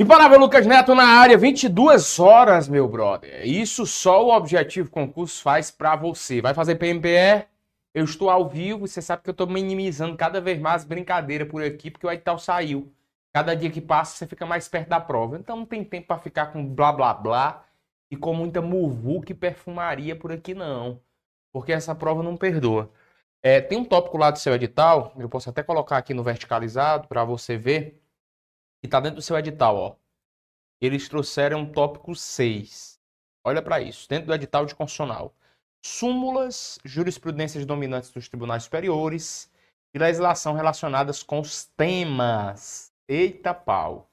Imparável Lucas Neto na área, 22 horas, meu brother. Isso só o Objetivo Concurso faz pra você. Vai fazer PMPE? Eu estou ao vivo, você sabe que eu estou minimizando cada vez mais brincadeira por aqui, porque o edital saiu. Cada dia que passa, você fica mais perto da prova. Então não tem tempo para ficar com blá blá blá e com muita muvuca e perfumaria por aqui, não. Porque essa prova não perdoa. É, tem um tópico lá do seu edital, eu posso até colocar aqui no verticalizado para você ver que está dentro do seu edital, ó. Eles trouxeram um tópico 6. Olha para isso, dentro do edital de constitucional. Súmulas, jurisprudências dominantes dos tribunais superiores e legislação relacionadas com os temas. Eita pau.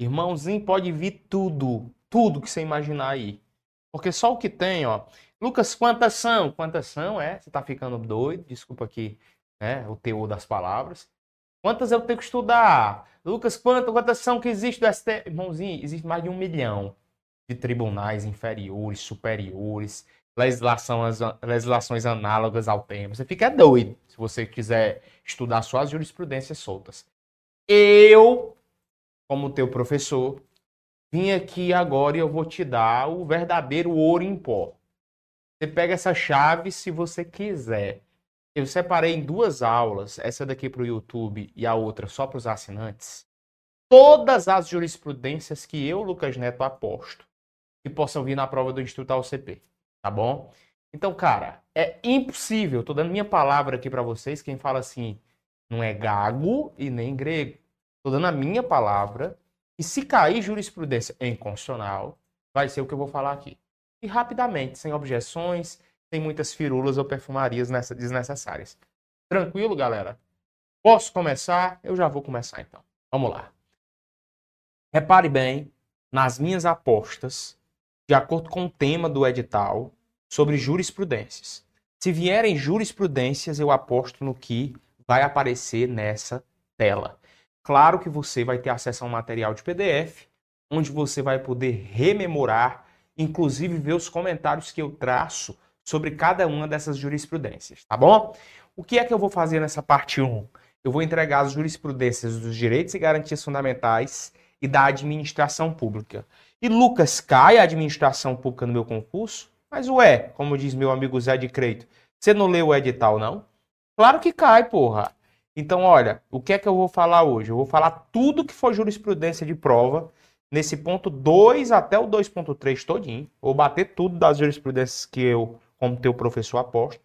Irmãozinho, pode vir tudo, tudo que você imaginar aí. Porque só o que tem, ó. Lucas, quantas são? Quantas são? É, você tá ficando doido, desculpa aqui, né, o teor das palavras. Quantas eu tenho que estudar? Lucas, quantas, quantas são que existe do STF? Irmãozinho, existe mais de um milhão de tribunais inferiores, superiores, legislação, legislações análogas ao tema. Você fica doido se você quiser estudar só as jurisprudências soltas. Eu, como teu professor, vim aqui agora e eu vou te dar o verdadeiro ouro em pó. Você pega essa chave se você quiser. Eu separei em duas aulas, essa daqui para o YouTube e a outra só para os assinantes, todas as jurisprudências que eu, Lucas Neto, aposto que possam vir na prova do Instituto AOCP, tá bom? Então, cara, é impossível, tô dando minha palavra aqui para vocês, quem fala assim, não é gago e nem grego. Tô dando a minha palavra, e se cair jurisprudência em constitucional, vai ser o que eu vou falar aqui. E rapidamente, sem objeções, tem muitas firulas ou perfumarias desnecessárias. Tranquilo, galera? Posso começar? Eu já vou começar então. Vamos lá. Repare bem nas minhas apostas, de acordo com o tema do edital, sobre jurisprudências. Se vierem jurisprudências, eu aposto no que vai aparecer nessa tela. Claro que você vai ter acesso a um material de PDF, onde você vai poder rememorar, inclusive ver os comentários que eu traço sobre cada uma dessas jurisprudências, tá bom? O que é que eu vou fazer nessa parte 1? Eu vou entregar as jurisprudências dos direitos e garantias fundamentais e da administração pública. E Lucas, cai a administração pública no meu concurso? Mas ué, como diz meu amigo Zé de Creito, você não leu o edital, não? Claro que cai, porra. Então, olha, o que é que eu vou falar hoje? Eu vou falar tudo que for jurisprudência de prova, nesse ponto 2 até o 2.3 todinho. Vou bater tudo das jurisprudências que eu como teu professor aposto.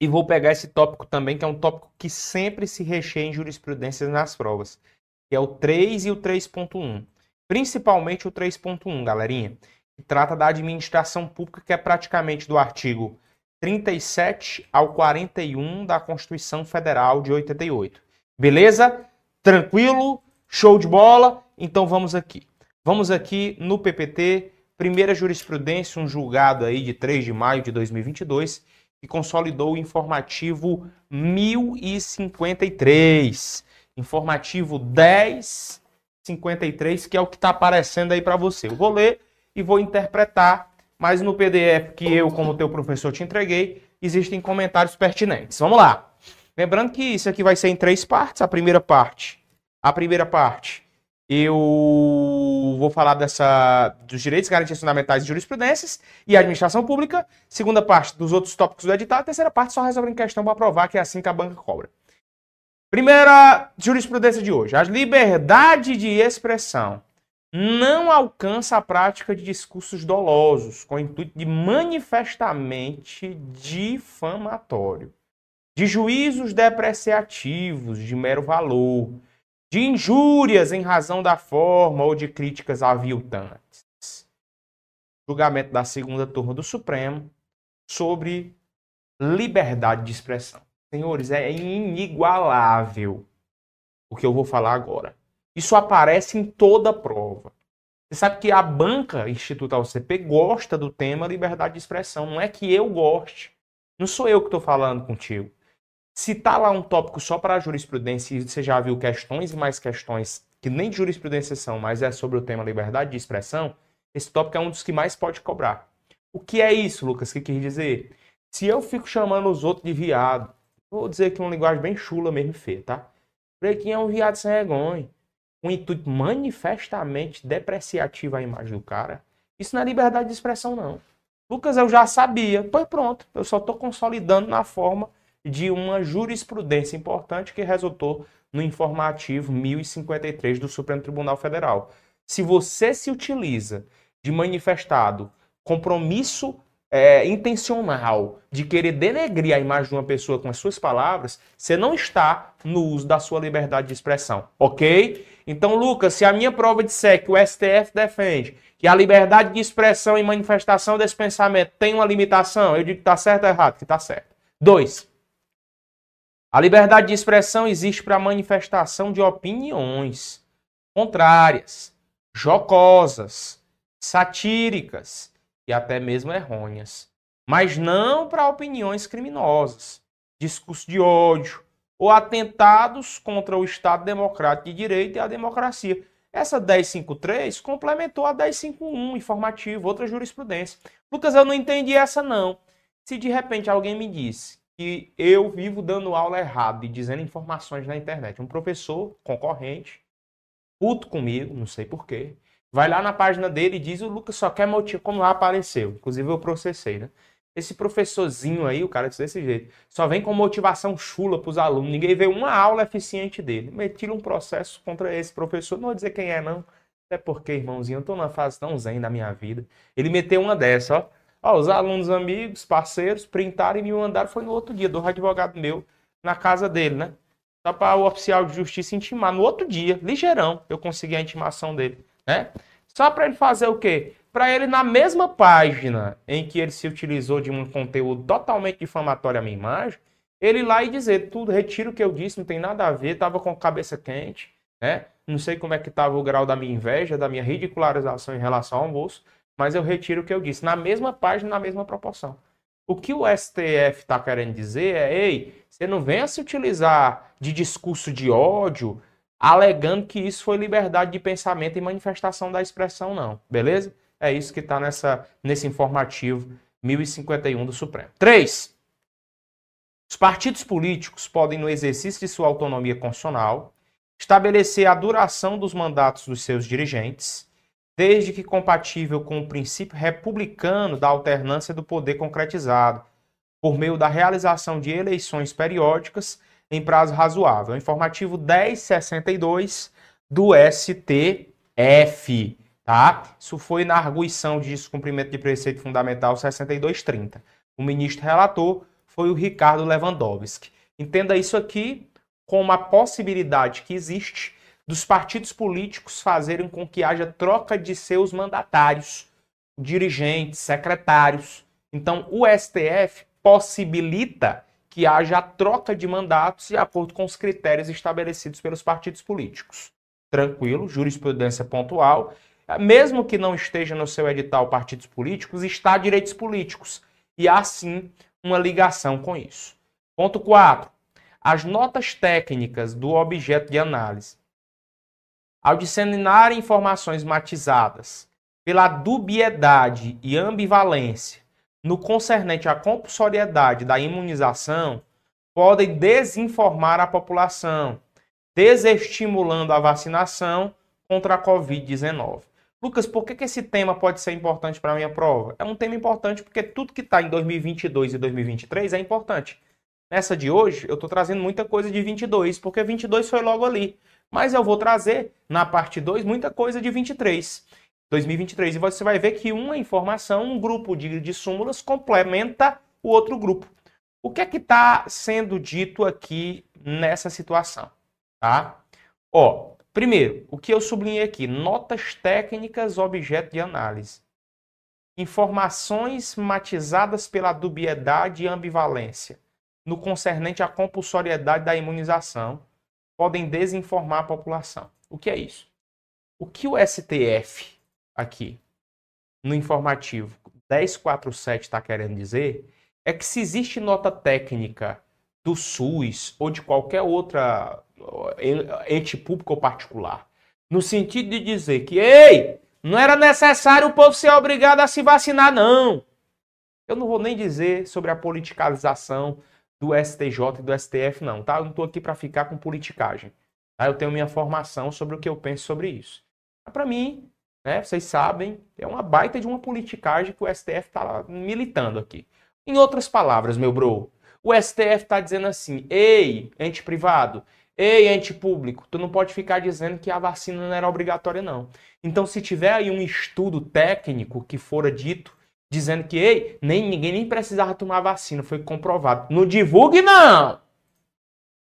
E vou pegar esse tópico também, que é um tópico que sempre se recheia em jurisprudências nas provas, que é o 3 e o 3.1. Principalmente o 3.1, galerinha, que trata da administração pública, que é praticamente do artigo 37 ao 41 da Constituição Federal de 88. Beleza? Tranquilo? Show de bola? Então vamos aqui. Vamos aqui no PPT Primeira jurisprudência, um julgado aí de 3 de maio de 2022, que consolidou o informativo 1053, informativo 1053, que é o que está aparecendo aí para você. Eu vou ler e vou interpretar, mas no PDF que eu, como teu professor, te entreguei, existem comentários pertinentes. Vamos lá. Lembrando que isso aqui vai ser em três partes. A primeira parte, a primeira parte eu vou falar dessa dos direitos, garantias fundamentais e jurisprudências e administração pública. Segunda parte dos outros tópicos do edital. A terceira parte só resolve em questão para provar que é assim que a banca cobra. Primeira jurisprudência de hoje. A liberdade de expressão não alcança a prática de discursos dolosos com o intuito de manifestamente difamatório, de juízos depreciativos de mero valor de injúrias em razão da forma ou de críticas aviltantes. Julgamento da segunda turma do Supremo sobre liberdade de expressão. Senhores, é inigualável o que eu vou falar agora. Isso aparece em toda prova. Você sabe que a banca Instituto AUCP gosta do tema liberdade de expressão. Não é que eu goste. Não sou eu que estou falando contigo. Se tá lá um tópico só para jurisprudência e você já viu questões e mais questões que nem de jurisprudência são, mas é sobre o tema liberdade de expressão, esse tópico é um dos que mais pode cobrar. O que é isso, Lucas? O que quer dizer? Se eu fico chamando os outros de viado, vou dizer que é uma linguagem bem chula mesmo feia, tá? Pretinho é um viado sem vergonha. com intuito manifestamente depreciativo à imagem do cara, isso não é liberdade de expressão, não. Lucas, eu já sabia. Pois pronto, eu só estou consolidando na forma de uma jurisprudência importante que resultou no informativo 1053 do Supremo Tribunal Federal. Se você se utiliza de manifestado compromisso é, intencional de querer denegrir a imagem de uma pessoa com as suas palavras, você não está no uso da sua liberdade de expressão, ok? Então, Lucas, se a minha prova disser que o STF defende que a liberdade de expressão e manifestação desse pensamento tem uma limitação, eu digo que está certo ou errado? Que está certo. Dois, a liberdade de expressão existe para manifestação de opiniões contrárias, jocosas, satíricas e até mesmo errôneas, mas não para opiniões criminosas, discurso de ódio ou atentados contra o Estado Democrático de Direito e a democracia. Essa 1053 complementou a 1051, informativo, outra jurisprudência. Lucas, eu não entendi essa não. Se de repente alguém me disse que eu vivo dando aula errado e dizendo informações na internet, um professor concorrente, puto comigo, não sei porquê, vai lá na página dele e diz o Lucas só quer motivo, como lá apareceu. Inclusive eu processei, né? Esse professorzinho aí, o cara disse desse jeito, só vem com motivação chula para os alunos. Ninguém vê uma aula eficiente dele. Metiram um processo contra esse professor. Não vou dizer quem é, não. Até porque, irmãozinho, eu tô numa fase tão zen da minha vida. Ele meteu uma dessa, ó. Ó, os alunos, amigos, parceiros, printaram e me mandaram. Foi no outro dia, do advogado meu, na casa dele, né? Só para o oficial de justiça intimar. No outro dia, ligeirão, eu consegui a intimação dele, né? Só para ele fazer o quê? para ele, na mesma página em que ele se utilizou de um conteúdo totalmente difamatório à minha imagem, ele lá e dizer tudo, retiro o que eu disse, não tem nada a ver, estava com a cabeça quente, né? Não sei como é que estava o grau da minha inveja, da minha ridicularização em relação ao almoço, mas eu retiro o que eu disse, na mesma página, na mesma proporção. O que o STF está querendo dizer é, ei, você não venha se utilizar de discurso de ódio, alegando que isso foi liberdade de pensamento e manifestação da expressão, não. Beleza? É isso que está nesse informativo 1051 do Supremo. 3. Os partidos políticos podem, no exercício de sua autonomia constitucional, estabelecer a duração dos mandatos dos seus dirigentes, desde que compatível com o princípio republicano da alternância do poder concretizado, por meio da realização de eleições periódicas em prazo razoável. Informativo 1062 do STF. Tá? Isso foi na arguição de descumprimento de preceito fundamental 6230. O ministro relator foi o Ricardo Lewandowski. Entenda isso aqui como a possibilidade que existe dos partidos políticos fazerem com que haja troca de seus mandatários, dirigentes, secretários. Então, o STF possibilita que haja troca de mandatos de acordo com os critérios estabelecidos pelos partidos políticos. Tranquilo, jurisprudência pontual mesmo que não esteja no seu edital partidos políticos, está direitos políticos. E há sim uma ligação com isso. Ponto 4. As notas técnicas do objeto de análise. Ao disseminar informações matizadas pela dubiedade e ambivalência no concernente à compulsoriedade da imunização, podem desinformar a população, desestimulando a vacinação contra a Covid-19. Lucas, por que, que esse tema pode ser importante para a minha prova? É um tema importante porque tudo que está em 2022 e 2023 é importante. Nessa de hoje, eu estou trazendo muita coisa de 22, porque 22 foi logo ali. Mas eu vou trazer, na parte 2, muita coisa de 23. 2023. E você vai ver que uma informação, um grupo de, de súmulas, complementa o outro grupo. O que é que está sendo dito aqui nessa situação? Tá? Ó, Primeiro, o que eu sublinhei aqui: notas técnicas, objeto de análise. Informações matizadas pela dubiedade e ambivalência no concernente à compulsoriedade da imunização podem desinformar a população. O que é isso? O que o STF aqui no informativo 1047 está querendo dizer é que se existe nota técnica do SUS ou de qualquer outra ente público ou particular. No sentido de dizer que, ei, não era necessário o povo ser obrigado a se vacinar, não. Eu não vou nem dizer sobre a politicalização do STJ e do STF, não, tá? Eu não estou aqui para ficar com politicagem. Tá? Eu tenho minha formação sobre o que eu penso sobre isso. Para mim, né, vocês sabem, é uma baita de uma politicagem que o STF está militando aqui. Em outras palavras, meu bro, o STF está dizendo assim: ei, ente privado, ei, ente público, tu não pode ficar dizendo que a vacina não era obrigatória, não. Então, se tiver aí um estudo técnico que fora dito, dizendo que, ei, nem, ninguém nem precisava tomar vacina, foi comprovado. Não divulgue, não!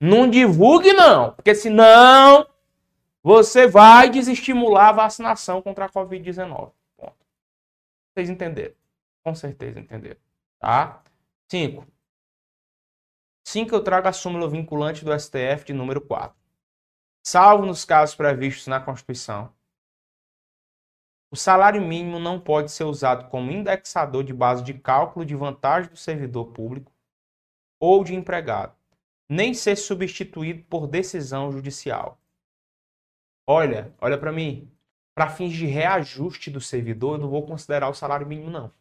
Não divulgue, não! Porque senão você vai desestimular a vacinação contra a Covid-19. Vocês entenderam? Com certeza entenderam. Tá? 5. 5. Eu trago a súmula vinculante do STF de número 4. Salvo nos casos previstos na Constituição, o salário mínimo não pode ser usado como indexador de base de cálculo de vantagem do servidor público ou de empregado, nem ser substituído por decisão judicial. Olha, olha para mim. Para fins de reajuste do servidor, eu não vou considerar o salário mínimo, não.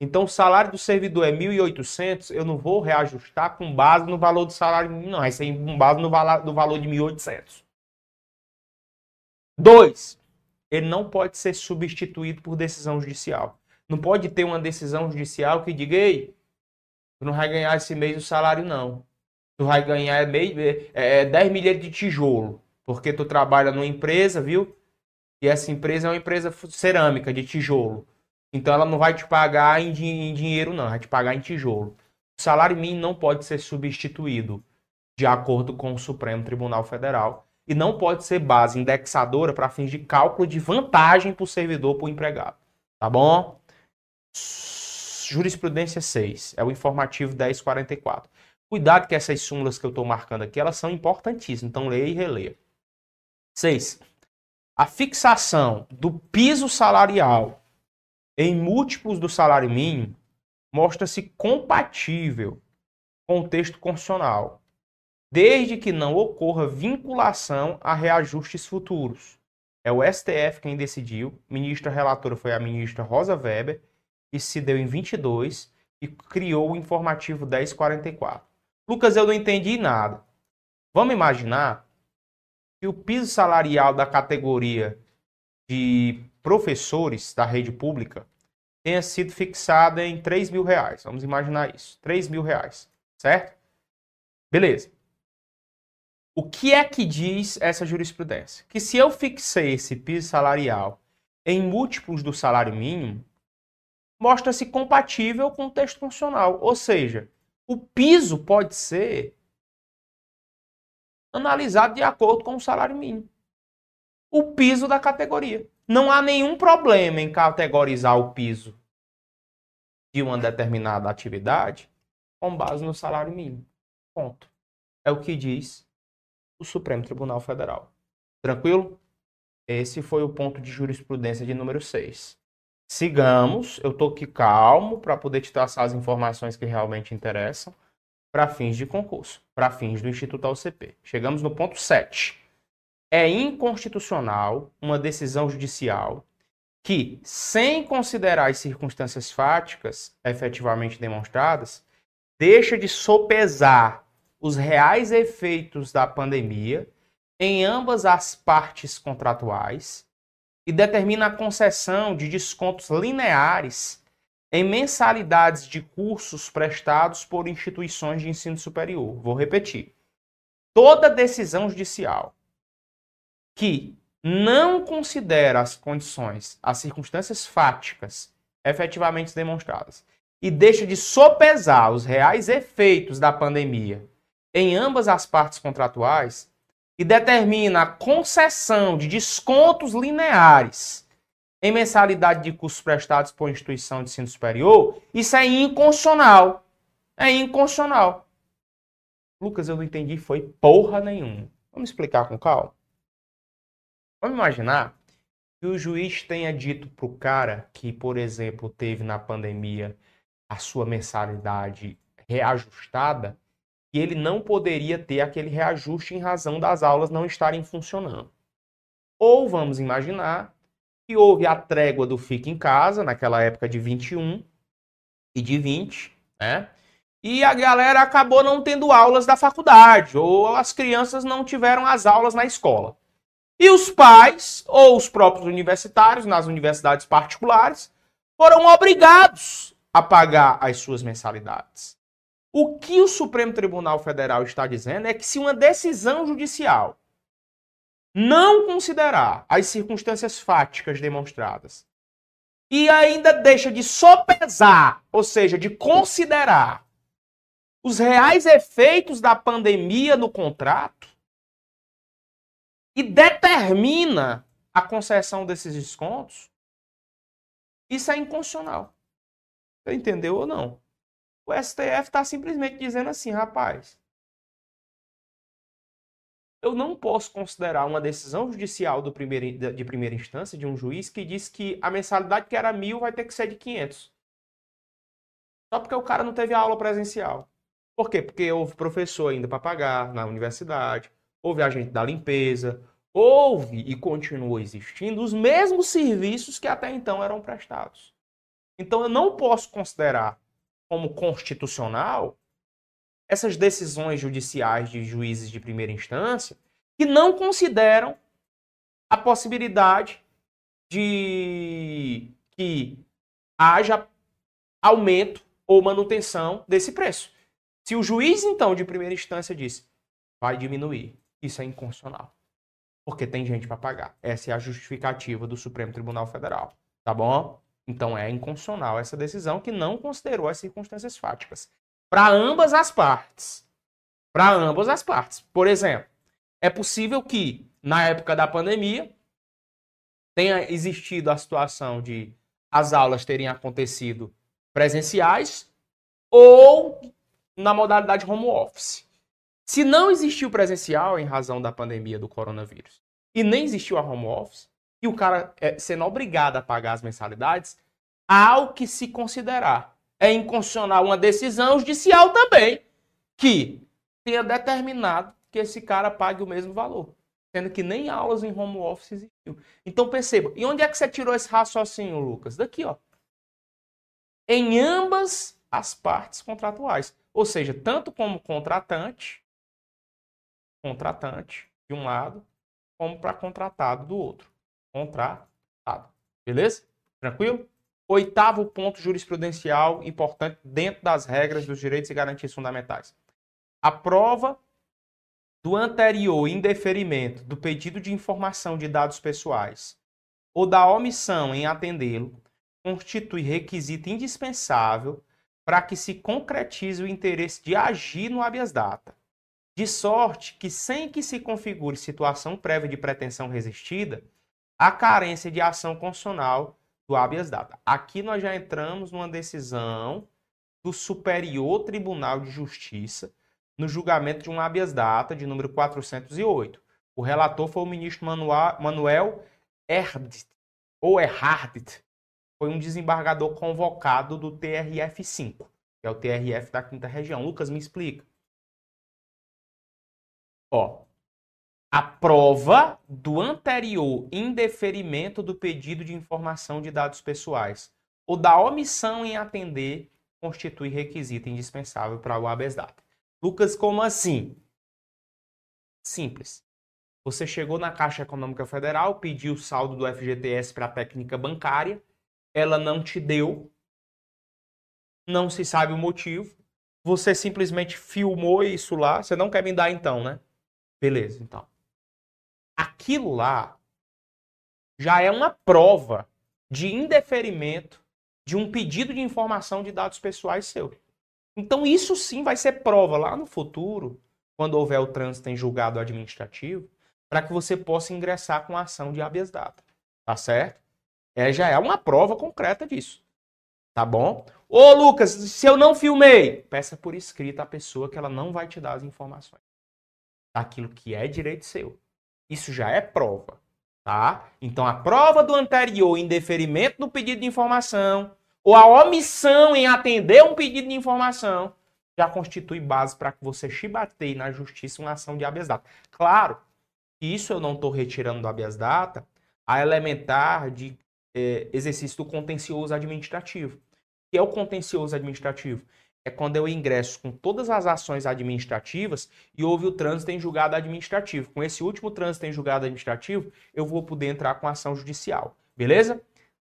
Então, o salário do servidor é 1.800, eu não vou reajustar com base no valor do salário mínimo, não. Ser com base no, valor, no valor de 1.800. Dois, ele não pode ser substituído por decisão judicial. Não pode ter uma decisão judicial que diga, ei, tu não vai ganhar esse mês o salário, não. Tu vai ganhar meio, é, é, 10 milhas de tijolo porque tu trabalha numa empresa, viu? E essa empresa é uma empresa cerâmica, de tijolo. Então ela não vai te pagar em, em dinheiro, não, vai te pagar em tijolo. O salário mínimo não pode ser substituído de acordo com o Supremo Tribunal Federal e não pode ser base indexadora para fins de cálculo de vantagem para o servidor, para o empregado. Tá bom? Jurisprudência 6, é o informativo 1044. Cuidado que essas súmulas que eu estou marcando aqui, elas são importantíssimas, então leia e releia. 6. A fixação do piso salarial em múltiplos do salário mínimo mostra-se compatível com o texto constitucional, desde que não ocorra vinculação a reajustes futuros. É o STF quem decidiu, ministra relatora foi a ministra Rosa Weber, e se deu em 22 e criou o informativo 1044. Lucas, eu não entendi nada. Vamos imaginar que o piso salarial da categoria de professores da rede pública tenha sido fixado em 3 mil reais. Vamos imaginar isso. 3 mil reais, certo? Beleza. O que é que diz essa jurisprudência? Que se eu fixei esse piso salarial em múltiplos do salário mínimo, mostra-se compatível com o texto funcional. Ou seja, o piso pode ser analisado de acordo com o salário mínimo. O piso da categoria. Não há nenhum problema em categorizar o piso de uma determinada atividade com base no salário mínimo. Ponto. É o que diz o Supremo Tribunal Federal. Tranquilo? Esse foi o ponto de jurisprudência de número 6. Sigamos, eu estou aqui calmo para poder te traçar as informações que realmente interessam para fins de concurso, para fins do Instituto AUCP. Chegamos no ponto 7. É inconstitucional uma decisão judicial que, sem considerar as circunstâncias fáticas efetivamente demonstradas, deixa de sopesar os reais efeitos da pandemia em ambas as partes contratuais e determina a concessão de descontos lineares em mensalidades de cursos prestados por instituições de ensino superior. Vou repetir. Toda decisão judicial que não considera as condições, as circunstâncias fáticas efetivamente demonstradas e deixa de sopesar os reais efeitos da pandemia em ambas as partes contratuais e determina a concessão de descontos lineares em mensalidade de cursos prestados por instituição de ensino superior, isso é inconstitucional. É inconstitucional. Lucas, eu não entendi, foi porra nenhuma. Vamos explicar com calma? Vamos imaginar que o juiz tenha dito para o cara que, por exemplo, teve na pandemia a sua mensalidade reajustada, que ele não poderia ter aquele reajuste em razão das aulas não estarem funcionando. Ou vamos imaginar que houve a trégua do Fica em Casa, naquela época de 21 e de 20, né? e a galera acabou não tendo aulas da faculdade, ou as crianças não tiveram as aulas na escola. E os pais, ou os próprios universitários, nas universidades particulares, foram obrigados a pagar as suas mensalidades. O que o Supremo Tribunal Federal está dizendo é que se uma decisão judicial não considerar as circunstâncias fáticas demonstradas e ainda deixa de sopesar, ou seja, de considerar os reais efeitos da pandemia no contrato e determina a concessão desses descontos, isso é inconstitucional. Você entendeu ou não? O STF está simplesmente dizendo assim, rapaz, eu não posso considerar uma decisão judicial do primeiro, de primeira instância de um juiz que diz que a mensalidade que era mil vai ter que ser de 500. Só porque o cara não teve aula presencial. Por quê? Porque houve professor ainda para pagar na universidade, houve agente da limpeza, houve e continuou existindo os mesmos serviços que até então eram prestados. Então eu não posso considerar como constitucional essas decisões judiciais de juízes de primeira instância que não consideram a possibilidade de que haja aumento ou manutenção desse preço. Se o juiz, então, de primeira instância disse, vai diminuir, isso é inconstitucional. Porque tem gente para pagar. Essa é a justificativa do Supremo Tribunal Federal. Tá bom? Então é inconstitucional essa decisão que não considerou as circunstâncias fáticas. Para ambas as partes. Para ambas as partes. Por exemplo, é possível que, na época da pandemia, tenha existido a situação de as aulas terem acontecido presenciais ou na modalidade home office. Se não existiu presencial em razão da pandemia do coronavírus e nem existiu a home office, e o cara é, sendo obrigado a pagar as mensalidades, há o que se considerar. É inconstitucional uma decisão judicial também que tenha determinado que esse cara pague o mesmo valor. Sendo que nem aulas em home office existiu. Então perceba, e onde é que você tirou esse raciocínio, Lucas? Daqui, ó. Em ambas as partes contratuais. Ou seja, tanto como contratante, contratante de um lado, como para contratado do outro. Contratado. Beleza? Tranquilo? Oitavo ponto jurisprudencial importante dentro das regras dos direitos e garantias fundamentais. A prova do anterior indeferimento do pedido de informação de dados pessoais ou da omissão em atendê-lo constitui requisito indispensável para que se concretize o interesse de agir no habeas data, de sorte que, sem que se configure situação prévia de pretensão resistida, a carência de ação constitucional do habeas data. Aqui nós já entramos numa decisão do Superior Tribunal de Justiça no julgamento de um habeas data de número 408. O relator foi o ministro Manuel Erhardt, ou Erhardt, foi um desembargador convocado do TRF5, que é o TRF da quinta região. Lucas, me explica. Ó, a prova do anterior indeferimento do pedido de informação de dados pessoais ou da omissão em atender constitui requisito indispensável para o habeas data. Lucas, como assim? Simples. Você chegou na Caixa Econômica Federal, pediu o saldo do FGTS para a técnica bancária, ela não te deu, não se sabe o motivo, você simplesmente filmou isso lá, você não quer me dar então, né? Beleza, então. Aquilo lá já é uma prova de indeferimento de um pedido de informação de dados pessoais seu. Então isso sim vai ser prova lá no futuro, quando houver o trânsito em julgado administrativo, para que você possa ingressar com a ação de habeas data. Tá certo? É, já é uma prova concreta disso. Tá bom? Ô, Lucas, se eu não filmei, peça por escrito à pessoa que ela não vai te dar as informações. Daquilo que é direito seu. Isso já é prova. Tá? Então, a prova do anterior indeferimento do pedido de informação ou a omissão em atender um pedido de informação já constitui base para que você chibateie na justiça uma ação de habeas data. Claro isso eu não estou retirando do habeas data a elementar de é, exercício do contencioso administrativo. O que é o contencioso administrativo? É quando eu ingresso com todas as ações administrativas e houve o trânsito em julgado administrativo. Com esse último trânsito em julgado administrativo, eu vou poder entrar com ação judicial. Beleza?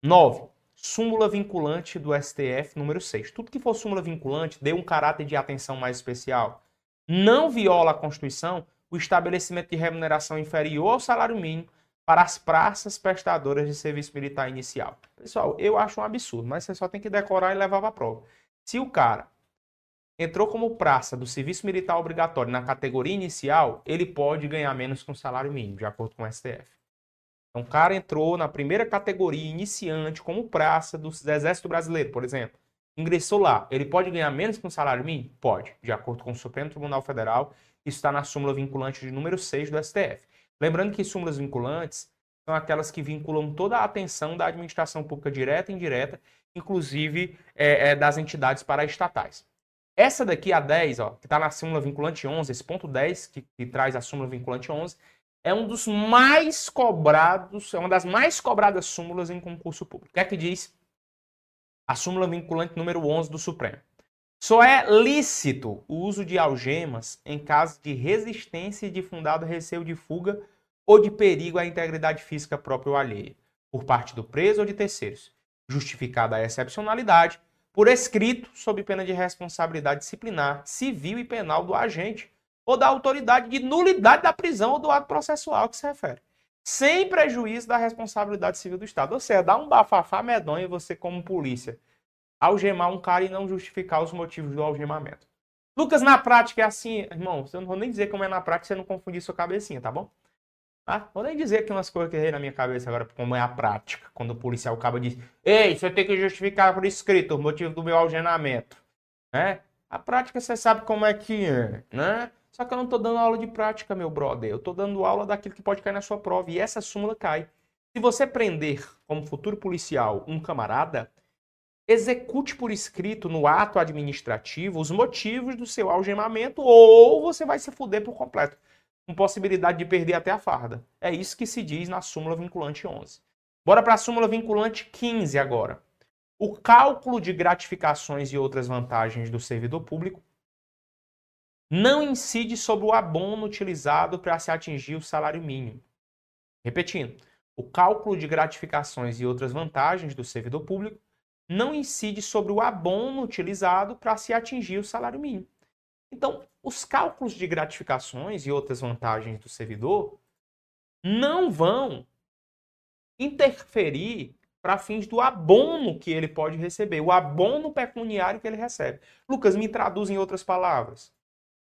9. Súmula vinculante do STF número 6. Tudo que for súmula vinculante dê um caráter de atenção mais especial. Não viola a Constituição o estabelecimento de remuneração inferior ao salário mínimo para as praças prestadoras de serviço militar inicial. Pessoal, eu acho um absurdo, mas você só tem que decorar e levar para a prova. Se o cara entrou como praça do serviço militar obrigatório na categoria inicial, ele pode ganhar menos que um salário mínimo, de acordo com o STF. Então, o cara entrou na primeira categoria iniciante como praça do Exército Brasileiro, por exemplo. Ingressou lá. Ele pode ganhar menos que um salário mínimo? Pode, de acordo com o Supremo Tribunal Federal. Isso está na súmula vinculante de número 6 do STF. Lembrando que súmulas vinculantes são aquelas que vinculam toda a atenção da administração pública direta e indireta, inclusive é, é, das entidades paraestatais. Essa daqui, a 10, ó, que está na súmula vinculante 11, esse ponto 10, que, que traz a súmula vinculante 11, é um dos mais cobrados, é uma das mais cobradas súmulas em concurso público. O que é que diz a súmula vinculante número 11 do Supremo? Só é lícito o uso de algemas em caso de resistência de fundado receio de fuga ou de perigo à integridade física própria ou alheia, por parte do preso ou de terceiros, justificada a excepcionalidade, por escrito, sob pena de responsabilidade disciplinar, civil e penal do agente ou da autoridade de nulidade da prisão ou do ato processual que se refere, sem prejuízo da responsabilidade civil do Estado. Ou seja, dá um bafafá medonho você, como polícia, algemar um cara e não justificar os motivos do algemamento. Lucas, na prática é assim, irmão, eu não vou nem dizer como é na prática, você não confundir sua cabecinha, tá bom? Tá? Vou nem dizer aqui umas coisas que errei na minha cabeça agora, como é a prática, quando o policial acaba de ei, você tem que justificar por escrito o motivo do meu algemamento, né? A prática você sabe como é que é, né? Só que eu não estou dando aula de prática, meu brother. Eu estou dando aula daquilo que pode cair na sua prova. E essa súmula cai. Se você prender como futuro policial um camarada, execute por escrito no ato administrativo os motivos do seu algemamento ou você vai se fuder por completo, com possibilidade de perder até a farda. É isso que se diz na súmula vinculante 11. Bora para a súmula vinculante 15 agora. O cálculo de gratificações e outras vantagens do servidor público não incide sobre o abono utilizado para se atingir o salário mínimo. Repetindo, o cálculo de gratificações e outras vantagens do servidor público não incide sobre o abono utilizado para se atingir o salário mínimo. Então, os cálculos de gratificações e outras vantagens do servidor não vão interferir para fins do abono que ele pode receber, o abono pecuniário que ele recebe. Lucas, me traduz em outras palavras.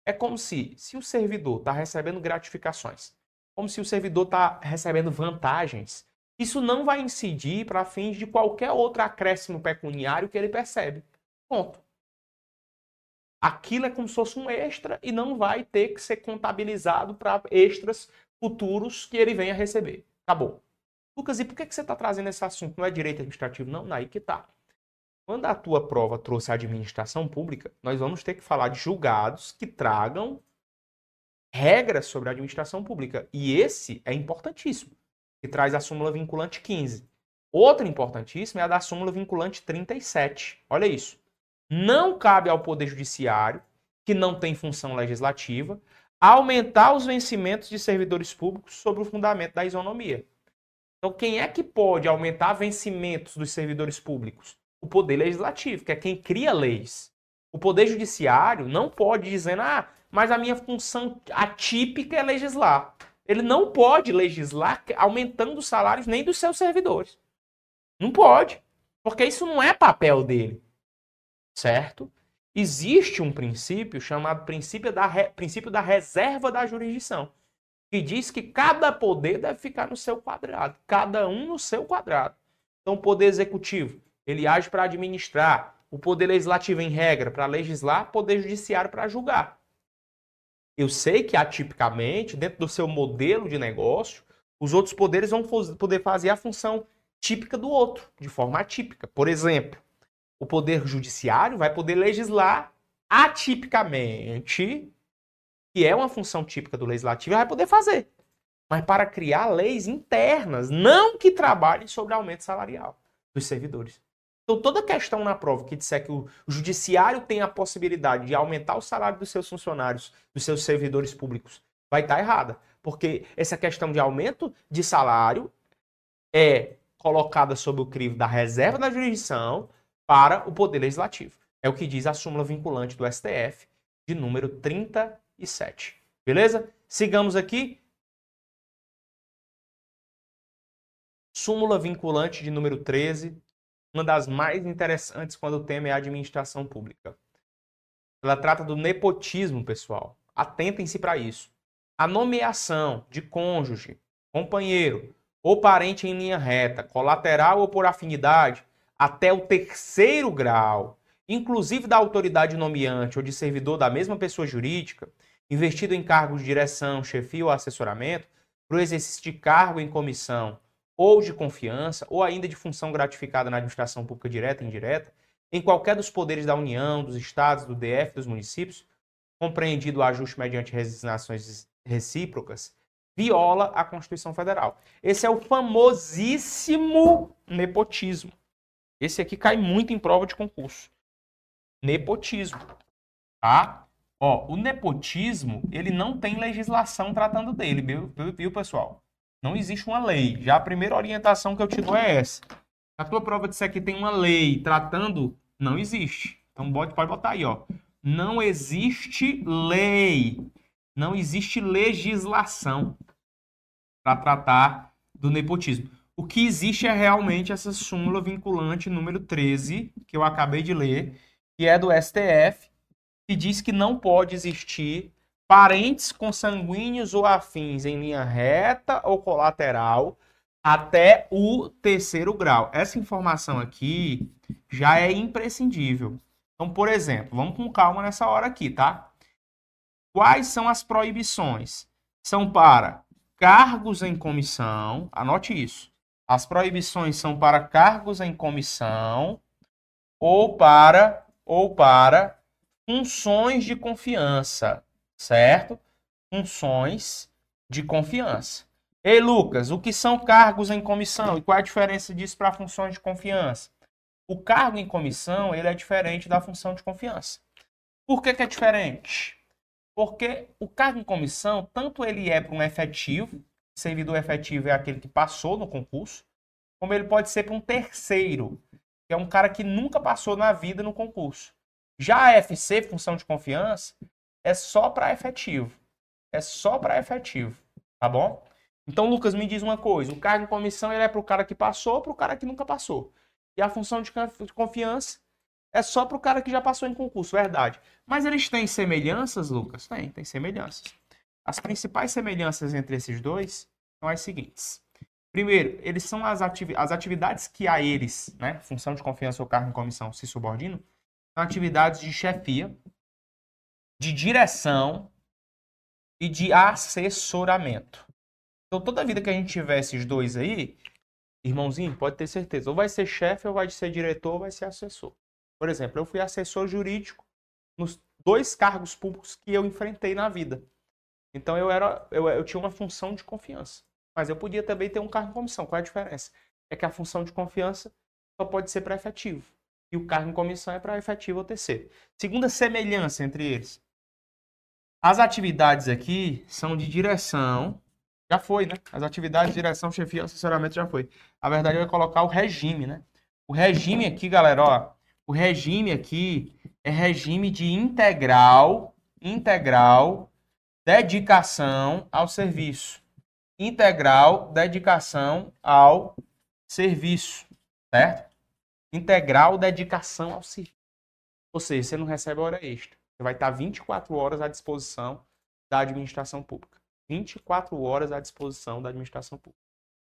É como se, se o servidor está recebendo gratificações, como se o servidor está recebendo vantagens isso não vai incidir para fins de qualquer outro acréscimo pecuniário que ele percebe. Ponto. Aquilo é como se fosse um extra e não vai ter que ser contabilizado para extras futuros que ele venha receber. Acabou. Lucas, e por que você está trazendo esse assunto? Não é direito administrativo? Não, aí que tá. Quando a tua prova trouxe a administração pública, nós vamos ter que falar de julgados que tragam regras sobre a administração pública. E esse é importantíssimo que traz a súmula vinculante 15. Outra importantíssima é a da súmula vinculante 37. Olha isso. Não cabe ao Poder Judiciário, que não tem função legislativa, aumentar os vencimentos de servidores públicos sobre o fundamento da isonomia. Então, quem é que pode aumentar vencimentos dos servidores públicos? O Poder Legislativo, que é quem cria leis. O Poder Judiciário não pode dizer, ah, mas a minha função atípica é legislar. Ele não pode legislar aumentando os salários nem dos seus servidores. Não pode. Porque isso não é papel dele. Certo? Existe um princípio chamado princípio da, re... princípio da reserva da jurisdição, que diz que cada poder deve ficar no seu quadrado, cada um no seu quadrado. Então, o poder executivo, ele age para administrar, o poder legislativo, em regra, para legislar, o poder judiciário para julgar. Eu sei que atipicamente, dentro do seu modelo de negócio, os outros poderes vão poder fazer a função típica do outro, de forma atípica. Por exemplo, o poder judiciário vai poder legislar atipicamente, que é uma função típica do legislativo, vai poder fazer. Mas para criar leis internas, não que trabalhem sobre aumento salarial dos servidores. Então, toda questão na prova que disser que o judiciário tem a possibilidade de aumentar o salário dos seus funcionários, dos seus servidores públicos, vai estar errada. Porque essa questão de aumento de salário é colocada sob o crivo da reserva da jurisdição para o Poder Legislativo. É o que diz a súmula vinculante do STF, de número 37. Beleza? Sigamos aqui. Súmula vinculante de número 13, uma das mais interessantes quando o tema é a administração pública. Ela trata do nepotismo, pessoal. Atentem-se para isso. A nomeação de cônjuge, companheiro ou parente em linha reta, colateral ou por afinidade, até o terceiro grau, inclusive da autoridade nomeante ou de servidor da mesma pessoa jurídica, investido em cargos de direção, chefia ou assessoramento, para o exercício de cargo em comissão ou de confiança, ou ainda de função gratificada na administração pública direta e indireta, em qualquer dos poderes da União, dos estados, do DF, dos municípios, compreendido o ajuste mediante resignações recíprocas, viola a Constituição Federal. Esse é o famosíssimo nepotismo. Esse aqui cai muito em prova de concurso. Nepotismo. Tá? Ó, o nepotismo, ele não tem legislação tratando dele, viu, viu pessoal? Não existe uma lei. Já a primeira orientação que eu te dou é essa. A tua prova disser que tem uma lei tratando, não existe. Então pode, pode botar aí, ó. Não existe lei. Não existe legislação para tratar do nepotismo. O que existe é realmente essa súmula vinculante número 13, que eu acabei de ler, que é do STF, que diz que não pode existir parentes consanguíneos ou afins em linha reta ou colateral até o terceiro grau. Essa informação aqui já é imprescindível. Então, por exemplo, vamos com calma nessa hora aqui, tá? Quais são as proibições? São para cargos em comissão, anote isso. As proibições são para cargos em comissão ou para ou para funções de confiança certo? Funções de confiança. Ei, Lucas, o que são cargos em comissão e qual é a diferença disso para funções de confiança? O cargo em comissão ele é diferente da função de confiança. Por que, que é diferente? Porque o cargo em comissão, tanto ele é para um efetivo, servidor efetivo é aquele que passou no concurso, como ele pode ser para um terceiro, que é um cara que nunca passou na vida no concurso. Já a FC, função de confiança, é só para efetivo. É só para efetivo, tá bom? Então, Lucas, me diz uma coisa: o cargo em comissão ele é para o cara que passou, para o cara que nunca passou. E a função de confiança é só para o cara que já passou em concurso, verdade. Mas eles têm semelhanças, Lucas? Tem, tem semelhanças. As principais semelhanças entre esses dois são as seguintes. Primeiro, eles são as, ativi as atividades que a eles, né, função de confiança ou cargo em comissão, se subordinam, são atividades de chefia, de direção e de assessoramento. Então, toda vida que a gente tiver esses dois aí, irmãozinho, pode ter certeza, ou vai ser chefe, ou vai ser diretor, ou vai ser assessor. Por exemplo, eu fui assessor jurídico nos dois cargos públicos que eu enfrentei na vida. Então, eu, era, eu, eu tinha uma função de confiança. Mas eu podia também ter um cargo em comissão. Qual é a diferença? É que a função de confiança só pode ser para efetivo. E o cargo em comissão é para efetivo ou terceiro. Segunda semelhança entre eles. As atividades aqui são de direção. Já foi, né? As atividades de direção, chefia, assessoramento já foi. A verdade é colocar o regime, né? O regime aqui, galera, ó. O regime aqui é regime de integral, integral, dedicação ao serviço. Integral, dedicação ao serviço, certo? Integral, dedicação ao serviço. Ou seja, você não recebe hora extra. Você vai estar 24 horas à disposição da administração pública. 24 horas à disposição da administração pública.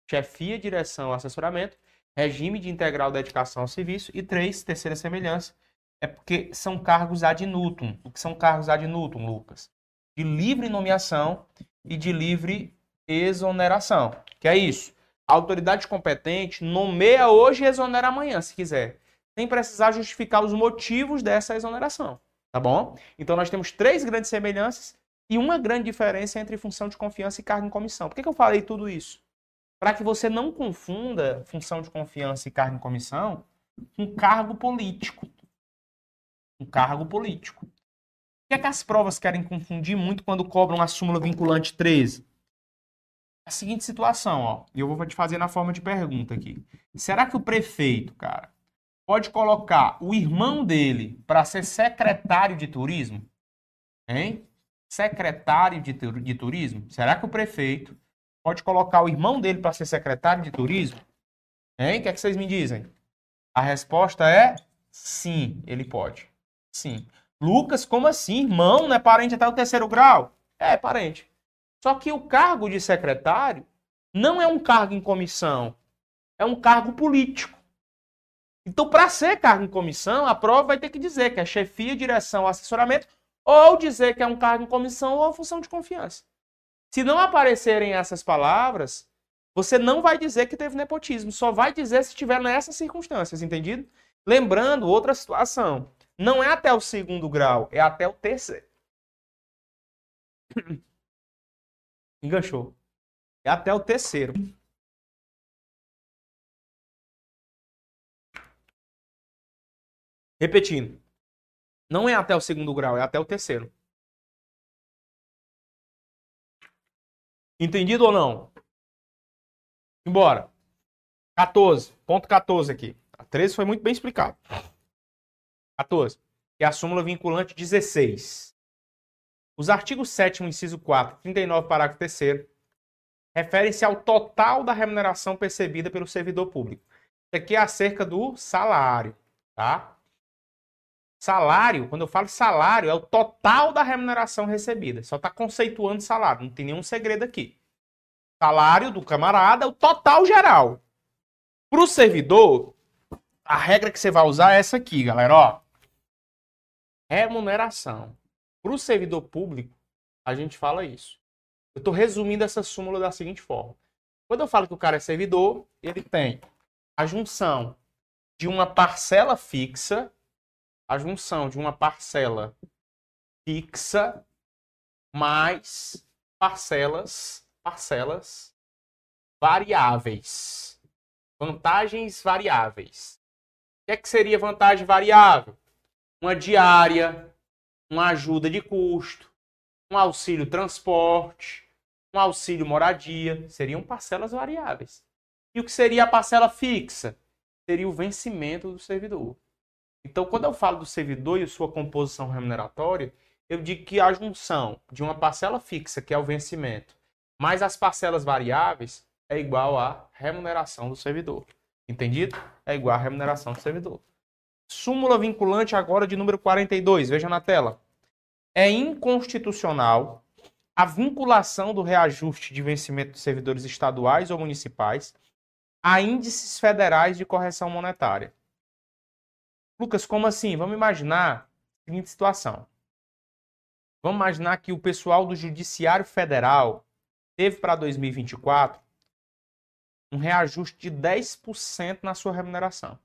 Chefia, direção, assessoramento, regime de integral dedicação ao serviço e três, terceira semelhança, é porque são cargos ad nutum. O que são cargos ad nutum, Lucas? De livre nomeação e de livre exoneração. Que é isso? A autoridade competente nomeia hoje e exonera amanhã, se quiser, sem precisar justificar os motivos dessa exoneração. Tá bom? Então nós temos três grandes semelhanças e uma grande diferença entre função de confiança e cargo em comissão. Por que, que eu falei tudo isso? Para que você não confunda função de confiança e cargo em comissão um cargo político. Um cargo político. Que é que as provas querem confundir muito quando cobram a súmula vinculante 13? A seguinte situação, ó, e eu vou te fazer na forma de pergunta aqui. Será que o prefeito, cara, pode colocar o irmão dele para ser secretário de turismo? Hein? Secretário de, de turismo? Será que o prefeito pode colocar o irmão dele para ser secretário de turismo? Hein? O que é que vocês me dizem? A resposta é sim, ele pode. Sim. Lucas, como assim? Irmão, não é parente até o terceiro grau? É, parente. Só que o cargo de secretário não é um cargo em comissão, é um cargo político. Então, para ser cargo em comissão, a prova vai ter que dizer que é chefia, direção, assessoramento, ou dizer que é um cargo em comissão ou função de confiança. Se não aparecerem essas palavras, você não vai dizer que teve nepotismo, só vai dizer se estiver nessas circunstâncias, entendido? Lembrando, outra situação, não é até o segundo grau, é até o terceiro. Enganchou. É até o terceiro. Repetindo. Não é até o segundo grau, é até o terceiro. Entendido ou não? Embora. 14. Ponto 14 aqui. A 13 foi muito bem explicado. 14. E a súmula vinculante 16. Os artigos 7 inciso 4, 39, parágrafo 3 referem-se ao total da remuneração percebida pelo servidor público. Isso aqui é acerca do salário, tá? Salário, quando eu falo salário, é o total da remuneração recebida. Só está conceituando salário, não tem nenhum segredo aqui. Salário do camarada é o total geral. Para o servidor, a regra que você vai usar é essa aqui, galera. Ó. Remuneração. Para o servidor público, a gente fala isso. Eu estou resumindo essa súmula da seguinte forma. Quando eu falo que o cara é servidor, ele tem a junção de uma parcela fixa a junção de uma parcela fixa mais parcelas, parcelas variáveis. Vantagens variáveis. O que, é que seria vantagem variável? Uma diária, uma ajuda de custo, um auxílio transporte, um auxílio moradia, seriam parcelas variáveis. E o que seria a parcela fixa? Seria o vencimento do servidor. Então, quando eu falo do servidor e sua composição remuneratória, eu digo que a junção de uma parcela fixa, que é o vencimento, mais as parcelas variáveis, é igual à remuneração do servidor. Entendido? É igual à remuneração do servidor. Súmula vinculante agora de número 42, veja na tela. É inconstitucional a vinculação do reajuste de vencimento de servidores estaduais ou municipais a índices federais de correção monetária. Lucas, como assim? Vamos imaginar a seguinte situação. Vamos imaginar que o pessoal do Judiciário Federal teve para 2024 um reajuste de 10% na sua remuneração.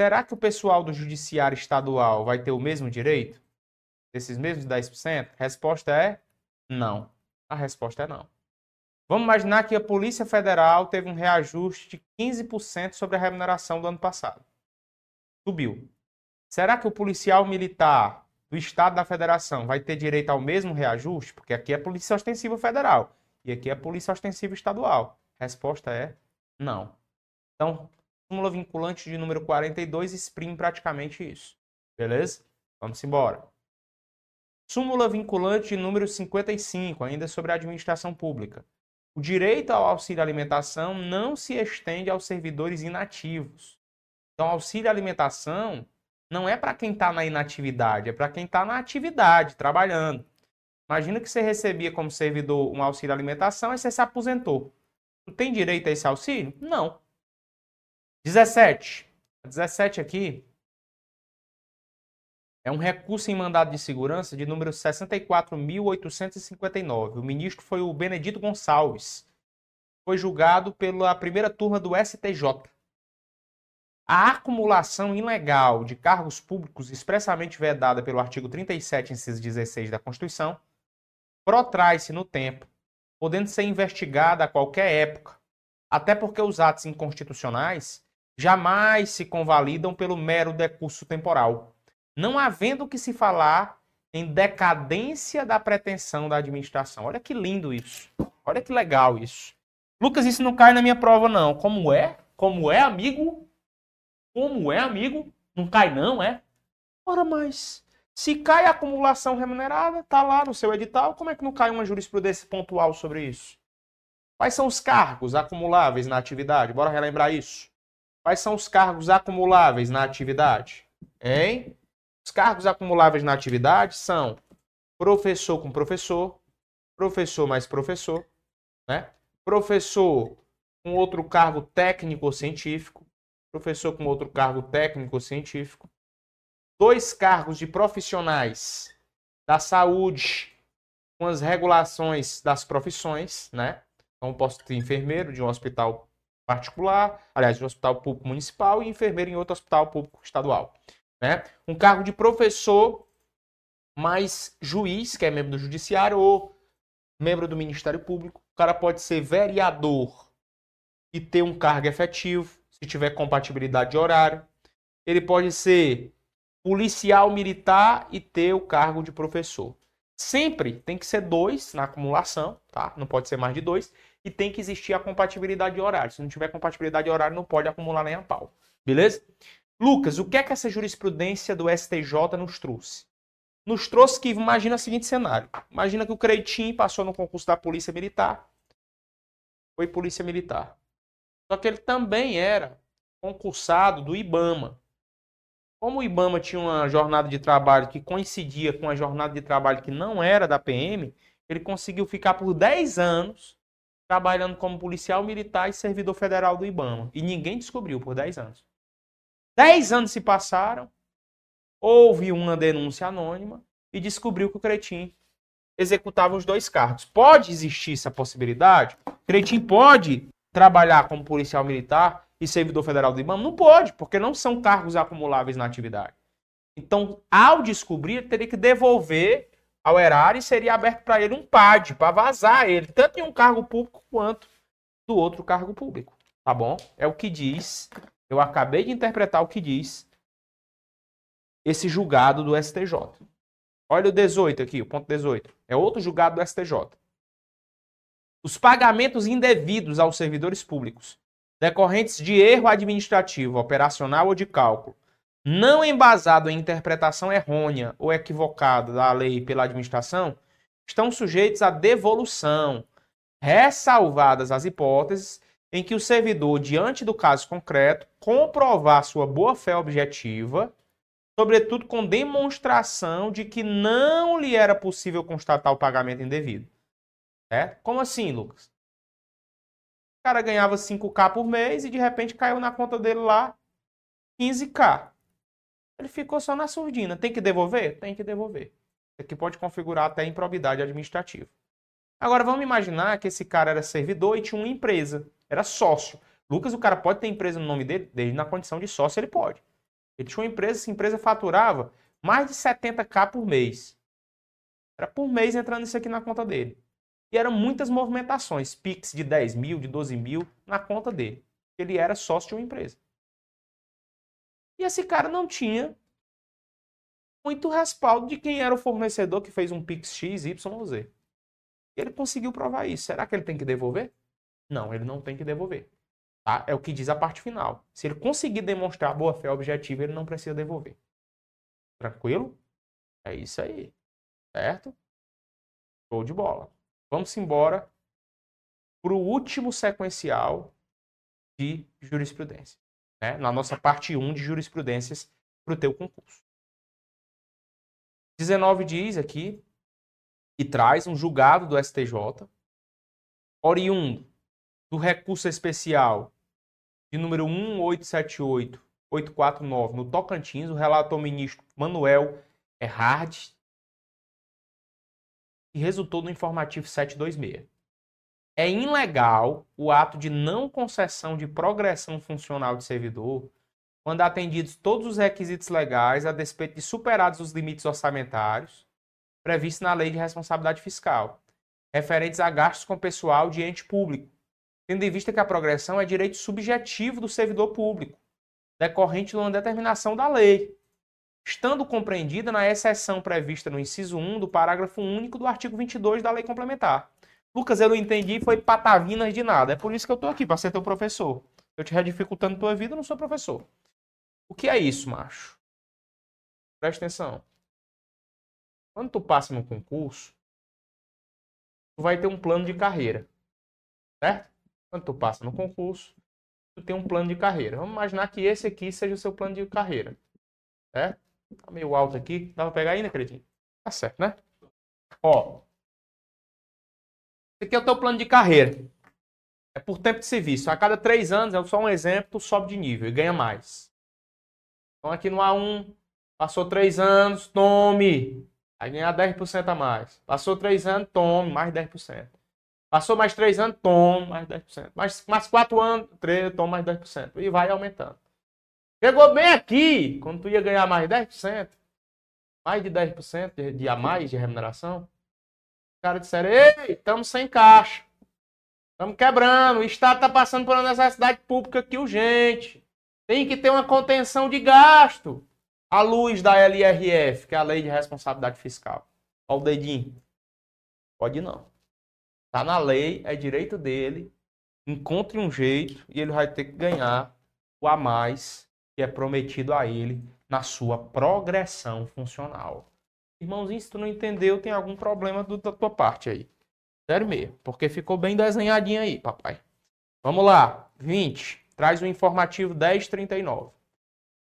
Será que o pessoal do Judiciário Estadual vai ter o mesmo direito? Desses mesmos 10%? Resposta é não. A resposta é não. Vamos imaginar que a Polícia Federal teve um reajuste de 15% sobre a remuneração do ano passado subiu. Será que o policial militar do Estado da Federação vai ter direito ao mesmo reajuste? Porque aqui é Polícia Ostensiva Federal e aqui é Polícia Ostensiva Estadual. Resposta é não. Então, súmula vinculante de número 42 exprime praticamente isso. Beleza? Vamos embora. Súmula vinculante de número 55, ainda sobre a administração pública. O direito ao auxílio alimentação não se estende aos servidores inativos. Então, auxílio alimentação não é para quem está na inatividade, é para quem está na atividade, trabalhando. Imagina que você recebia como servidor um auxílio alimentação e você se aposentou. Tu tem direito a esse auxílio? Não. 17. 17 aqui é um recurso em mandado de segurança de número 64.859. O ministro foi o Benedito Gonçalves. Foi julgado pela primeira turma do STJ. A acumulação ilegal de cargos públicos expressamente vedada pelo artigo 37, inciso 16 da Constituição, protrai-se no tempo, podendo ser investigada a qualquer época, até porque os atos inconstitucionais jamais se convalidam pelo mero decurso temporal, não havendo que se falar em decadência da pretensão da administração. Olha que lindo isso. Olha que legal isso. Lucas, isso não cai na minha prova, não. Como é? Como é, amigo? Como é, amigo? Não cai, não, é? Ora, mas se cai a acumulação remunerada, tá lá no seu edital, como é que não cai uma jurisprudência pontual sobre isso? Quais são os cargos acumuláveis na atividade? Bora relembrar isso. Quais são os cargos acumuláveis na atividade? Hein? Os cargos acumuláveis na atividade são professor com professor, professor mais professor, né? Professor com outro cargo técnico ou científico, professor com outro cargo técnico ou científico, dois cargos de profissionais da saúde com as regulações das profissões, né? Então, posso ter enfermeiro de um hospital particular, aliás, um hospital público municipal e enfermeiro em outro hospital público estadual. Né? Um cargo de professor mais juiz, que é membro do judiciário, ou membro do Ministério Público. O cara pode ser vereador e ter um cargo efetivo, se tiver compatibilidade de horário. Ele pode ser policial militar e ter o cargo de professor. Sempre tem que ser dois na acumulação, tá? Não pode ser mais de dois. E tem que existir a compatibilidade de horário. Se não tiver compatibilidade de horário, não pode acumular nem a pau. Beleza? Lucas, o que é que essa jurisprudência do STJ nos trouxe? Nos trouxe que imagina o seguinte cenário. Imagina que o Creitinho passou no concurso da Polícia Militar. Foi Polícia Militar. Só que ele também era concursado do IBAMA. Como o IBAMA tinha uma jornada de trabalho que coincidia com a jornada de trabalho que não era da PM, ele conseguiu ficar por 10 anos trabalhando como policial militar e servidor federal do IBAMA. E ninguém descobriu por 10 anos. 10 anos se passaram, houve uma denúncia anônima e descobriu que o Cretim executava os dois cargos. Pode existir essa possibilidade? Cretim pode trabalhar como policial militar e servidor federal do IBAMA? Não pode, porque não são cargos acumuláveis na atividade. Então, ao descobrir, teria que devolver ao erário e seria aberto para ele um PAD, para vazar ele, tanto em um cargo público quanto do outro cargo público. Tá bom? É o que diz. Eu acabei de interpretar o que diz esse julgado do STJ. Olha o 18 aqui, o ponto 18. É outro julgado do STJ. Os pagamentos indevidos aos servidores públicos decorrentes de erro administrativo, operacional ou de cálculo, não embasado em interpretação errônea ou equivocada da lei pela administração, estão sujeitos à devolução, ressalvadas as hipóteses em que o servidor, diante do caso concreto, comprovar sua boa-fé objetiva, sobretudo com demonstração de que não lhe era possível constatar o pagamento indevido. É? Como assim, Lucas? O cara ganhava 5K por mês e de repente caiu na conta dele lá 15K. Ele ficou só na surdina. Tem que devolver? Tem que devolver. Isso aqui pode configurar até improbidade administrativa. Agora vamos imaginar que esse cara era servidor e tinha uma empresa. Era sócio. Lucas, o cara pode ter empresa no nome dele? Desde na condição de sócio ele pode. Ele tinha uma empresa, essa empresa faturava mais de 70k por mês. Era por mês entrando isso aqui na conta dele. E eram muitas movimentações, PIX de 10 mil, de 12 mil, na conta dele. Ele era sócio de uma empresa. E esse cara não tinha muito respaldo de quem era o fornecedor que fez um PIX X, Y Z. Ele conseguiu provar isso. Será que ele tem que devolver? Não, ele não tem que devolver. Tá? É o que diz a parte final. Se ele conseguir demonstrar boa fé objetiva, ele não precisa devolver. Tranquilo? É isso aí. Certo? Show de bola. Vamos embora para o último sequencial de jurisprudência. Né? Na nossa parte 1 de jurisprudências para o teu concurso. 19 diz aqui e traz um julgado do STJ oriundo do recurso especial de número 1878 849 no Tocantins, o relator ministro Manuel Erhard e resultou no informativo 726. É ilegal o ato de não concessão de progressão funcional de servidor quando atendidos todos os requisitos legais a despeito de superados os limites orçamentários previstos na Lei de Responsabilidade Fiscal, referentes a gastos com pessoal de ente público, tendo em vista que a progressão é direito subjetivo do servidor público, decorrente de uma determinação da lei, estando compreendida na exceção prevista no inciso 1 do parágrafo único do artigo 22 da lei complementar. Lucas, eu não entendi, foi patavinas de nada. É por isso que eu tô aqui, para ser teu professor. Eu te dificultando tua vida, eu não sou professor. O que é isso, macho? Presta atenção. Quando tu passa no concurso, tu vai ter um plano de carreira. Certo? Quando tu passa no concurso, tu tem um plano de carreira. Vamos imaginar que esse aqui seja o seu plano de carreira. Certo? Tá meio alto aqui. Dá pra pegar ainda, acredito? Tá certo, né? Ó. Aqui é o teu plano de carreira. É por tempo de serviço. A cada três anos, é só um exemplo, tu sobe de nível e ganha mais. Então aqui no A1, passou três anos, tome. Aí ganhar 10% a mais. Passou três anos, tome mais 10%. Passou mais três anos, tome mais 10%. Mais, mais quatro anos, três, tome mais 10%. E vai aumentando. Chegou bem aqui, quando tu ia ganhar mais 10%, mais de 10% de, de a mais de remuneração, caras disseram, ei, estamos sem caixa. Estamos quebrando. O Estado está passando por uma necessidade pública aqui urgente. Tem que ter uma contenção de gasto. À luz da LRF, que é a Lei de Responsabilidade Fiscal. Olha o dedinho. Pode não. Tá na lei, é direito dele. Encontre um jeito e ele vai ter que ganhar o a mais que é prometido a ele na sua progressão funcional. Irmãozinho, se tu não entendeu, tem algum problema do, da tua parte aí. Sério mesmo, porque ficou bem desenhadinho aí, papai. Vamos lá, 20. Traz o informativo 1039.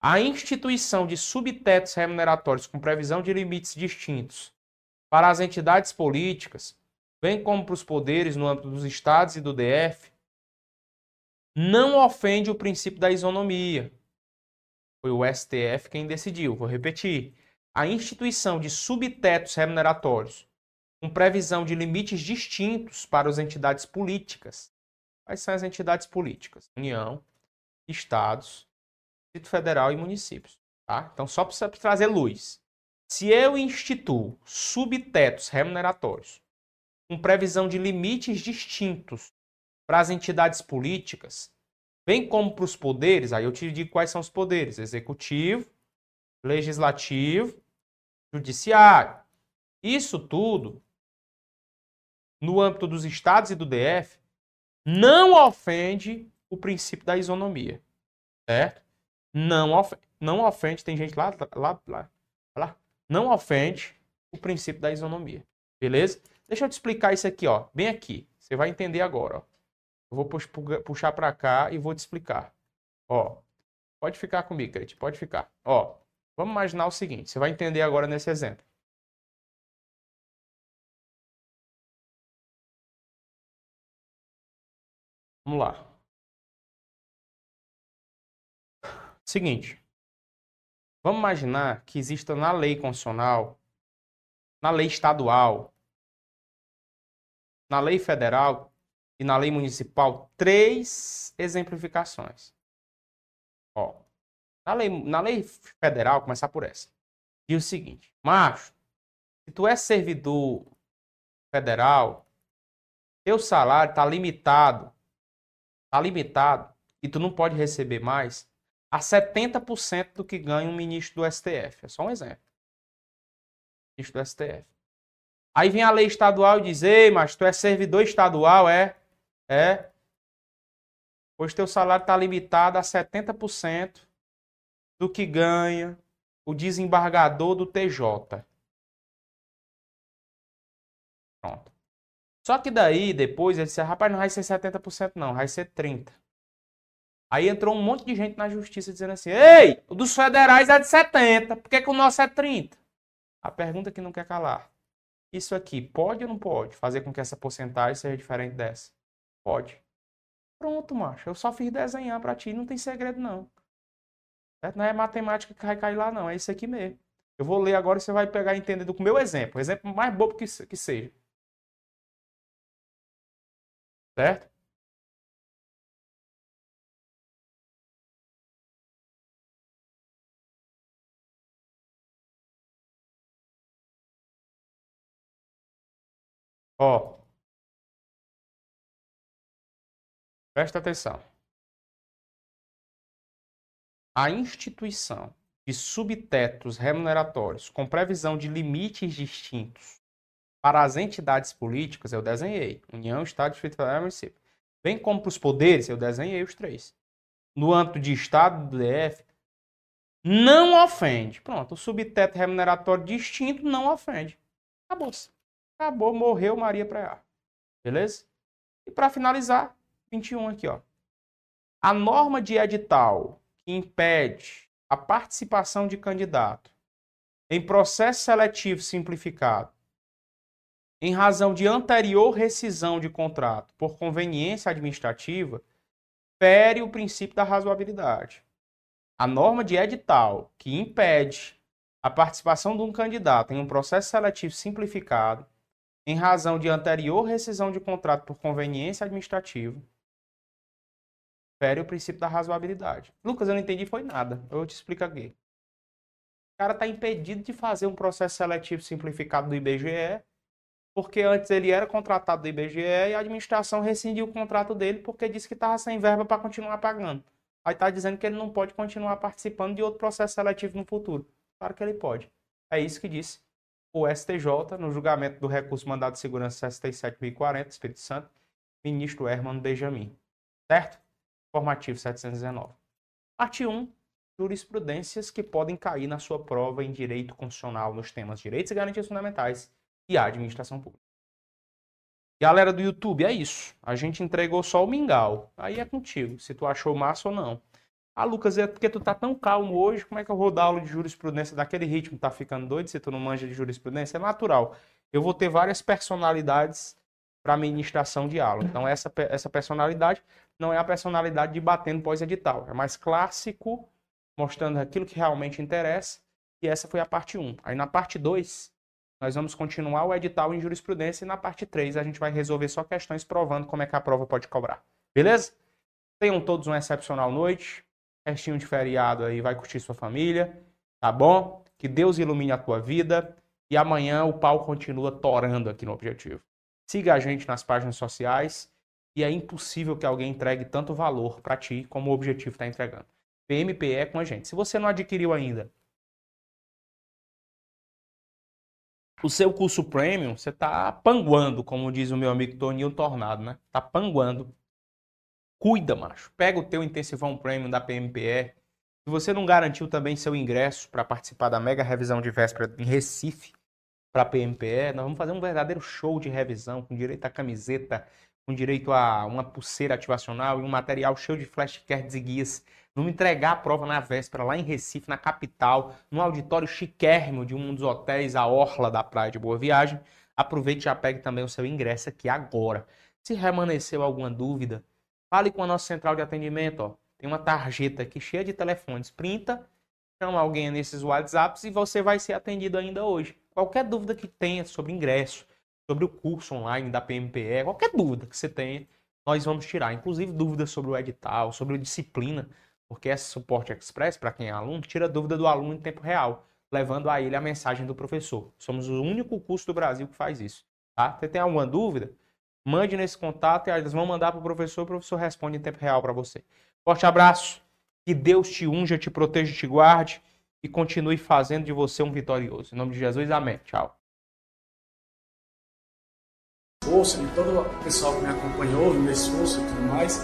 A instituição de subtetos remuneratórios com previsão de limites distintos para as entidades políticas, bem como para os poderes no âmbito dos estados e do DF, não ofende o princípio da isonomia, foi o STF quem decidiu. Vou repetir. A instituição de subtetos remuneratórios, com previsão de limites distintos para as entidades políticas. Quais são as entidades políticas? União, estados, Distrito Federal e municípios. Tá? Então, só para trazer luz. Se eu instituo subtetos remuneratórios com previsão de limites distintos para as entidades políticas, bem como para os poderes, aí eu te digo quais são os poderes: executivo, legislativo, judiciário. Isso tudo, no âmbito dos estados e do DF, não ofende o princípio da isonomia. Certo? Não ofende, não ofende tem gente lá, lá, lá, lá, não ofende o princípio da isonomia. Beleza? Deixa eu te explicar isso aqui, ó, bem aqui. Você vai entender agora, ó. Eu vou puxar para cá e vou te explicar. Ó, pode ficar comigo, Crete, pode ficar. Ó, vamos imaginar o seguinte, você vai entender agora nesse exemplo. Vamos lá. Seguinte. Vamos imaginar que exista na lei constitucional, na lei estadual, na lei federal, e na lei municipal três exemplificações. Ó, na lei, na lei federal, começar por essa. E o seguinte, macho, se tu é servidor federal, teu salário está limitado, está limitado, e tu não pode receber mais a 70% do que ganha um ministro do STF. É só um exemplo. Ministro do STF. Aí vem a lei estadual e diz, ei, mas tu é servidor estadual, é? É. Pois teu salário está limitado a 70% do que ganha o desembargador do TJ. Pronto. Só que daí, depois, ele disse, rapaz, não vai ser 70% não, vai ser 30%. Aí entrou um monte de gente na justiça dizendo assim, ei, o dos federais é de 70%, por que, que o nosso é 30%? A pergunta que não quer calar. Isso aqui pode ou não pode fazer com que essa porcentagem seja diferente dessa? Pode. Pronto, macho. Eu só fiz desenhar pra ti. Não tem segredo, não. Não é matemática que vai cair lá, não. É isso aqui mesmo. Eu vou ler agora e você vai pegar e entender do meu exemplo. O exemplo mais bobo que, que seja. Certo? Ó, Presta atenção. A instituição de subtetos remuneratórios com previsão de limites distintos para as entidades políticas, eu desenhei. União, Estado, Distrito Federal e Município. Bem como para os poderes, eu desenhei os três. No âmbito de Estado, do DF, não ofende. Pronto, o subteto remuneratório distinto não ofende. Acabou. -se. Acabou, morreu Maria Preá. Beleza? E para finalizar, 21 aqui, ó. A norma de edital que impede a participação de candidato em processo seletivo simplificado em razão de anterior rescisão de contrato por conveniência administrativa, fere o princípio da razoabilidade. A norma de edital que impede a participação de um candidato em um processo seletivo simplificado em razão de anterior rescisão de contrato por conveniência administrativa, fere o princípio da razoabilidade. Lucas, eu não entendi foi nada. Eu te explico aqui. O cara está impedido de fazer um processo seletivo simplificado do IBGE, porque antes ele era contratado do IBGE e a administração rescindiu o contrato dele porque disse que estava sem verba para continuar pagando. Aí está dizendo que ele não pode continuar participando de outro processo seletivo no futuro. Claro que ele pode. É isso que disse o STJ no julgamento do recurso mandado de segurança 67.040, Espírito Santo, ministro Herman Benjamin. Certo? Formativo 719. Parte 1. Jurisprudências que podem cair na sua prova em direito constitucional nos temas direitos e garantias fundamentais e administração pública. Galera do YouTube, é isso. A gente entregou só o mingau. Aí é contigo, se tu achou massa ou não. Ah, Lucas, é porque tu tá tão calmo hoje, como é que eu vou dar aula de jurisprudência daquele ritmo? Tá ficando doido se tu não manja de jurisprudência? É natural. Eu vou ter várias personalidades para ministração de aula. Então, essa, essa personalidade não é a personalidade de batendo pós-edital. É mais clássico, mostrando aquilo que realmente interessa. E essa foi a parte 1. Aí, na parte 2, nós vamos continuar o edital em jurisprudência. E na parte 3, a gente vai resolver só questões provando como é que a prova pode cobrar. Beleza? Tenham todos uma excepcional noite restinho de feriado aí, vai curtir sua família, tá bom? Que Deus ilumine a tua vida e amanhã o pau continua torando aqui no Objetivo. Siga a gente nas páginas sociais e é impossível que alguém entregue tanto valor para ti como o Objetivo está entregando. PMPE com a gente. Se você não adquiriu ainda o seu curso premium, você está panguando, como diz o meu amigo Toninho Tornado, né? Tá panguando. Cuida, macho. Pega o teu intensivão premium da PMPE. Se você não garantiu também seu ingresso para participar da mega revisão de véspera em Recife para a PMPE, nós vamos fazer um verdadeiro show de revisão com direito a camiseta, com direito a uma pulseira ativacional e um material cheio de flashcards e guias. Vamos entregar a prova na véspera lá em Recife, na capital, num auditório chiquérrimo de um dos hotéis, a Orla da Praia de Boa Viagem. Aproveite e já pegue também o seu ingresso aqui agora. Se remanesceu alguma dúvida, Fale com a nossa central de atendimento, ó. Tem uma tarjeta aqui cheia de telefones. Printa, chama alguém nesses WhatsApps e você vai ser atendido ainda hoje. Qualquer dúvida que tenha sobre ingresso, sobre o curso online da PMPE, qualquer dúvida que você tenha, nós vamos tirar. Inclusive dúvidas sobre o edital, sobre a disciplina, porque esse suporte express, para quem é aluno, tira dúvida do aluno em tempo real, levando a ele a mensagem do professor. Somos o único curso do Brasil que faz isso. Tá? Você tem alguma dúvida? Mande nesse contato e eles vão mandar para o professor, o professor responde em tempo real para você. Forte abraço, que Deus te unja, te proteja, te guarde e continue fazendo de você um vitorioso. Em nome de Jesus, amém. Tchau. Força de todo o pessoal que me acompanhou no esforço e tudo mais,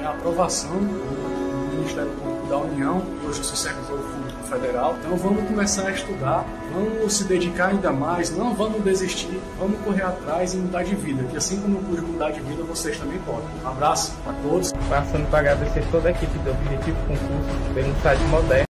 é a aprovação do Ministério Público da União, hoje eu sou servidor público federal, então vamos começar a estudar, vamos se dedicar ainda mais, não vamos desistir, vamos correr atrás e mudar de vida, que assim como eu pude mudar de vida, vocês também podem. Um abraço a todos. Passando para agradecer toda a equipe do Objetivo Concurso pelo site moderno.